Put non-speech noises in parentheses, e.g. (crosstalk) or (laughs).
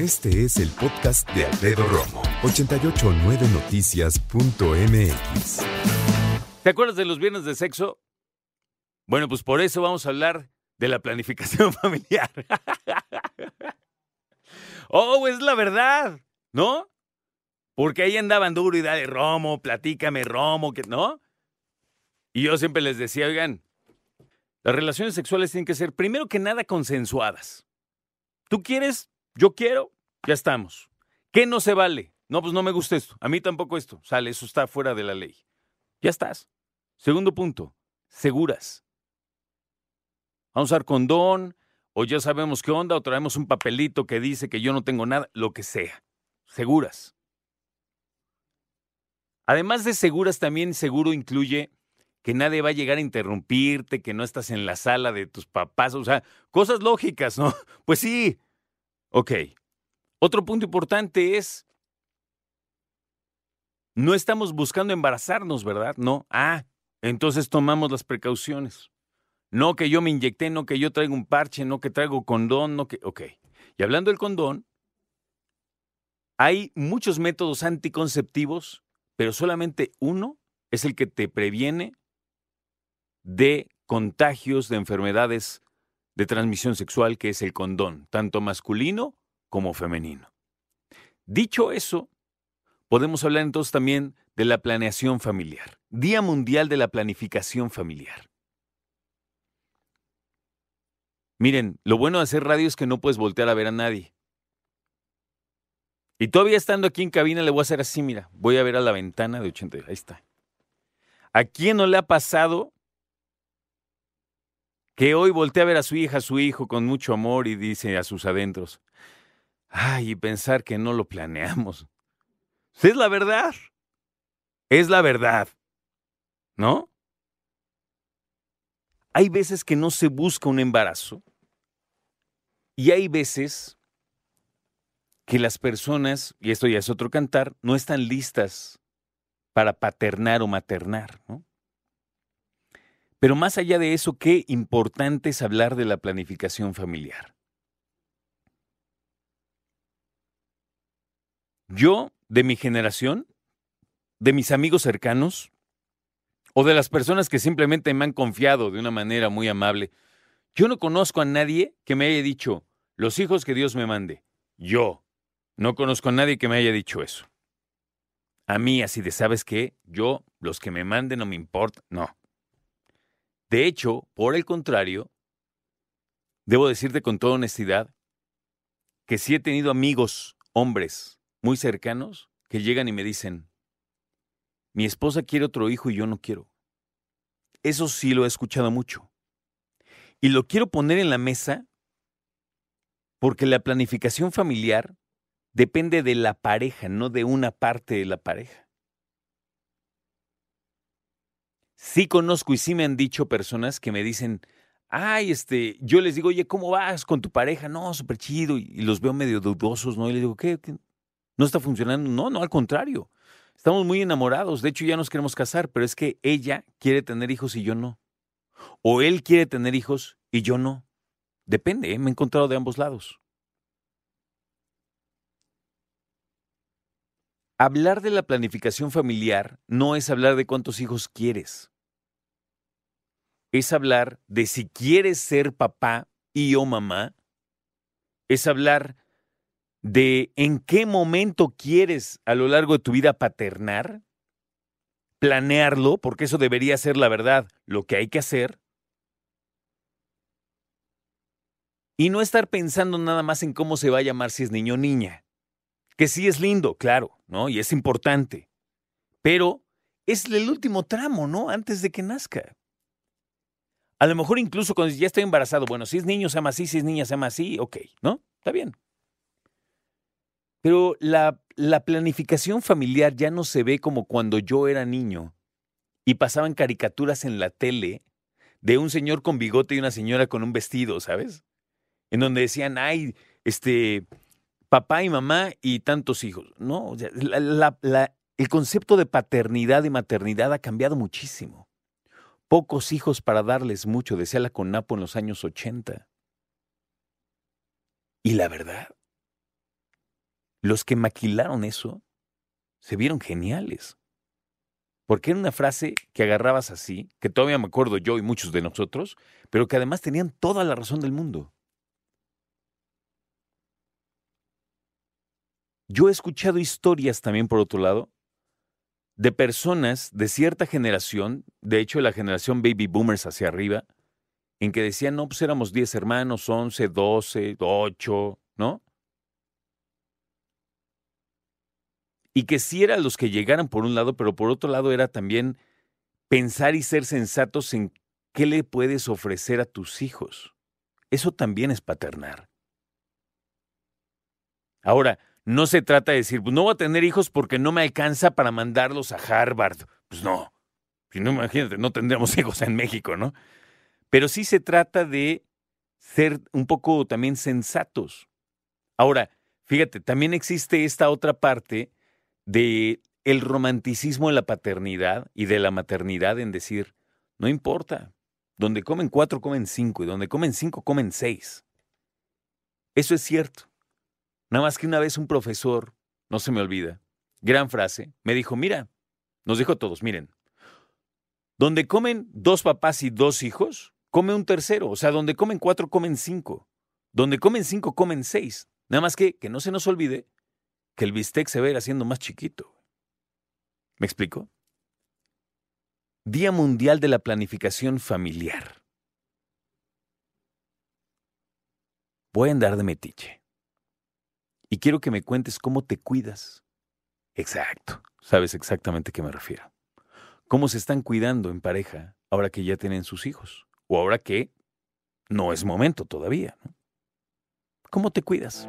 Este es el podcast de Alfredo Romo, 889noticias.mx. ¿Te acuerdas de los viernes de sexo? Bueno, pues por eso vamos a hablar de la planificación (laughs) familiar. oh, es la verdad, ¿no? Porque ahí andaban duro y dale Romo, platícame Romo, ¿no? Y yo siempre les decía, oigan, las relaciones sexuales tienen que ser, primero que nada, consensuadas. Tú quieres, yo quiero, ya estamos. ¿Qué no se vale? No, pues no me gusta esto. A mí tampoco esto. Sale, eso está fuera de la ley. Ya estás. Segundo punto, seguras. Vamos a usar condón, o ya sabemos qué onda, o traemos un papelito que dice que yo no tengo nada, lo que sea. Seguras. Además de seguras, también seguro incluye que nadie va a llegar a interrumpirte, que no estás en la sala de tus papás, o sea, cosas lógicas, ¿no? (laughs) Pues sí. Ok. Otro punto importante es, no estamos buscando embarazarnos, ¿verdad? No. Ah, entonces tomamos las precauciones. No que yo me inyecté, no que yo traigo un parche, no que traigo condón, no que... Ok. Y hablando del condón, hay muchos métodos anticonceptivos, pero solamente uno es el que te previene de contagios de enfermedades de transmisión sexual, que es el condón, tanto masculino como femenino. Dicho eso, podemos hablar entonces también de la planeación familiar, Día Mundial de la Planificación Familiar. Miren, lo bueno de hacer radio es que no puedes voltear a ver a nadie. Y todavía estando aquí en cabina le voy a hacer así, mira, voy a ver a la ventana de 80, ahí está. ¿A quién no le ha pasado que hoy voltea a ver a su hija, a su hijo con mucho amor y dice a sus adentros, ay, y pensar que no lo planeamos. Es la verdad. Es la verdad. ¿No? Hay veces que no se busca un embarazo y hay veces que las personas, y esto ya es otro cantar, no están listas para paternar o maternar, ¿no? Pero más allá de eso, qué importante es hablar de la planificación familiar. Yo, de mi generación, de mis amigos cercanos, o de las personas que simplemente me han confiado de una manera muy amable, yo no conozco a nadie que me haya dicho, los hijos que Dios me mande. Yo no conozco a nadie que me haya dicho eso. A mí, así de, ¿sabes qué? Yo, los que me manden no me importa. No. De hecho, por el contrario, debo decirte con toda honestidad que sí he tenido amigos, hombres, muy cercanos, que llegan y me dicen, mi esposa quiere otro hijo y yo no quiero. Eso sí lo he escuchado mucho. Y lo quiero poner en la mesa porque la planificación familiar depende de la pareja, no de una parte de la pareja. Sí conozco y sí me han dicho personas que me dicen, ay, este, yo les digo, oye, ¿cómo vas con tu pareja? No, súper chido. Y los veo medio dudosos, ¿no? Y les digo, ¿qué, ¿No está funcionando? No, no, al contrario. Estamos muy enamorados. De hecho, ya nos queremos casar, pero es que ella quiere tener hijos y yo no. O él quiere tener hijos y yo no. Depende, ¿eh? me he encontrado de ambos lados. Hablar de la planificación familiar no es hablar de cuántos hijos quieres. Es hablar de si quieres ser papá y o mamá. Es hablar de en qué momento quieres a lo largo de tu vida paternar. Planearlo, porque eso debería ser la verdad, lo que hay que hacer. Y no estar pensando nada más en cómo se va a llamar si es niño o niña que sí es lindo, claro, ¿no? Y es importante. Pero es el último tramo, ¿no? Antes de que nazca. A lo mejor incluso cuando ya estoy embarazado, bueno, si es niño se llama así, si es niña se llama así, ok, ¿no? Está bien. Pero la, la planificación familiar ya no se ve como cuando yo era niño y pasaban caricaturas en la tele de un señor con bigote y una señora con un vestido, ¿sabes? En donde decían, ay, este, papá y mamá y tantos hijos. No, el concepto de paternidad y maternidad ha cambiado muchísimo. Pocos hijos para darles mucho, decía la Conapo en los años 80. Y la verdad, los que maquilaron eso se vieron geniales. Porque era una frase que agarrabas así, que todavía me acuerdo yo y muchos de nosotros, pero que además tenían toda la razón del mundo. Yo he escuchado historias también, por otro lado, de personas de cierta generación, de hecho la generación baby boomers hacia arriba, en que decían, no, pues éramos 10 hermanos, 11, 12, 8, ¿no? Y que sí eran los que llegaran por un lado, pero por otro lado era también pensar y ser sensatos en qué le puedes ofrecer a tus hijos. Eso también es paternar. Ahora, no se trata de decir, pues no voy a tener hijos porque no me alcanza para mandarlos a Harvard. Pues no. Si no, imagínate, no tendremos (laughs) hijos en México, ¿no? Pero sí se trata de ser un poco también sensatos. Ahora, fíjate, también existe esta otra parte de el romanticismo de la paternidad y de la maternidad en decir, no importa, donde comen cuatro comen cinco y donde comen cinco comen seis. Eso es cierto. Nada más que una vez un profesor, no se me olvida, gran frase, me dijo, mira, nos dijo a todos, miren, donde comen dos papás y dos hijos, come un tercero. O sea, donde comen cuatro, comen cinco. Donde comen cinco, comen seis. Nada más que, que no se nos olvide que el bistec se va a ir haciendo más chiquito. ¿Me explico? Día Mundial de la Planificación Familiar. Voy a andar de metiche. Y quiero que me cuentes cómo te cuidas. Exacto, sabes exactamente a qué me refiero. ¿Cómo se están cuidando en pareja ahora que ya tienen sus hijos? O ahora que no es momento todavía. ¿Cómo te cuidas?